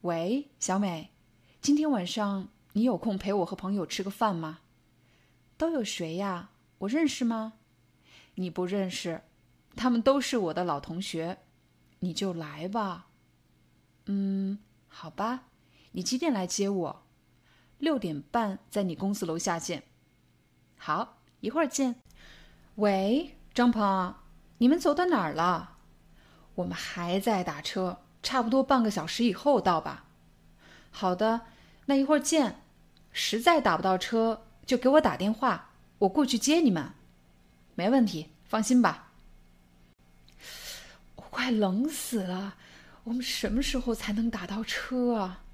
喂，小美，今天晚上你有空陪我和朋友吃个饭吗？都有谁呀？我认识吗？你不认识，他们都是我的老同学。你就来吧。嗯，好吧。你几点来接我？六点半在你公司楼下见。好，一会儿见。喂，张鹏，你们走到哪儿了？我们还在打车，差不多半个小时以后到吧。好的，那一会儿见。实在打不到车，就给我打电话，我过去接你们。没问题，放心吧。我快冷死了，我们什么时候才能打到车啊？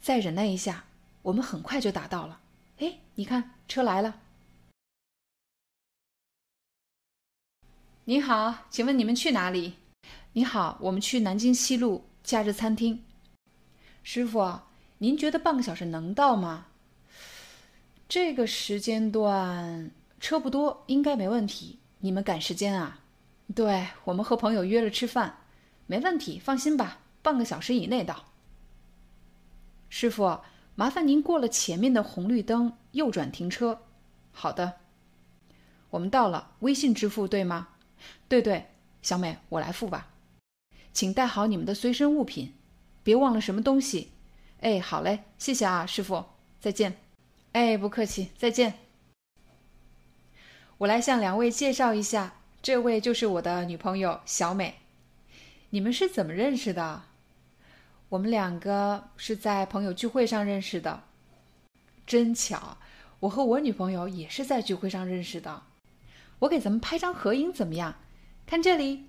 再忍耐一下，我们很快就打到了。哎，你看，车来了。你好，请问你们去哪里？你好，我们去南京西路假日餐厅。师傅，您觉得半个小时能到吗？这个时间段车不多，应该没问题。你们赶时间啊？对，我们和朋友约了吃饭，没问题，放心吧，半个小时以内到。师傅，麻烦您过了前面的红绿灯，右转停车。好的，我们到了。微信支付对吗？对对，小美，我来付吧。请带好你们的随身物品，别忘了什么东西。哎，好嘞，谢谢啊，师傅，再见。哎，不客气，再见。我来向两位介绍一下，这位就是我的女朋友小美。你们是怎么认识的？我们两个是在朋友聚会上认识的，真巧。我和我女朋友也是在聚会上认识的。我给咱们拍张合影怎么样？看这里。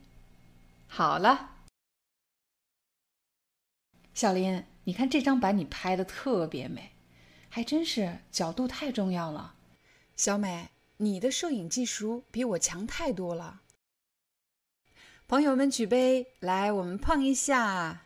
好了，小林，你看这张把你拍的特别美。还真是角度太重要了，小美，你的摄影技术比我强太多了。朋友们举杯，来，我们碰一下。